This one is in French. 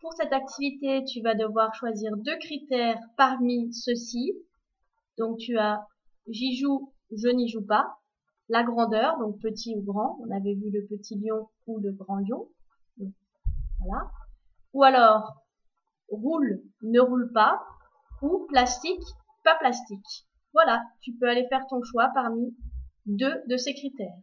pour cette activité, tu vas devoir choisir deux critères parmi ceux-ci. Donc tu as j'y joue, je n'y joue pas. La grandeur, donc petit ou grand. On avait vu le petit lion ou le grand lion. voilà. Ou alors roule, ne roule pas. Ou plastique, pas plastique. Voilà, tu peux aller faire ton choix parmi deux de ces critères.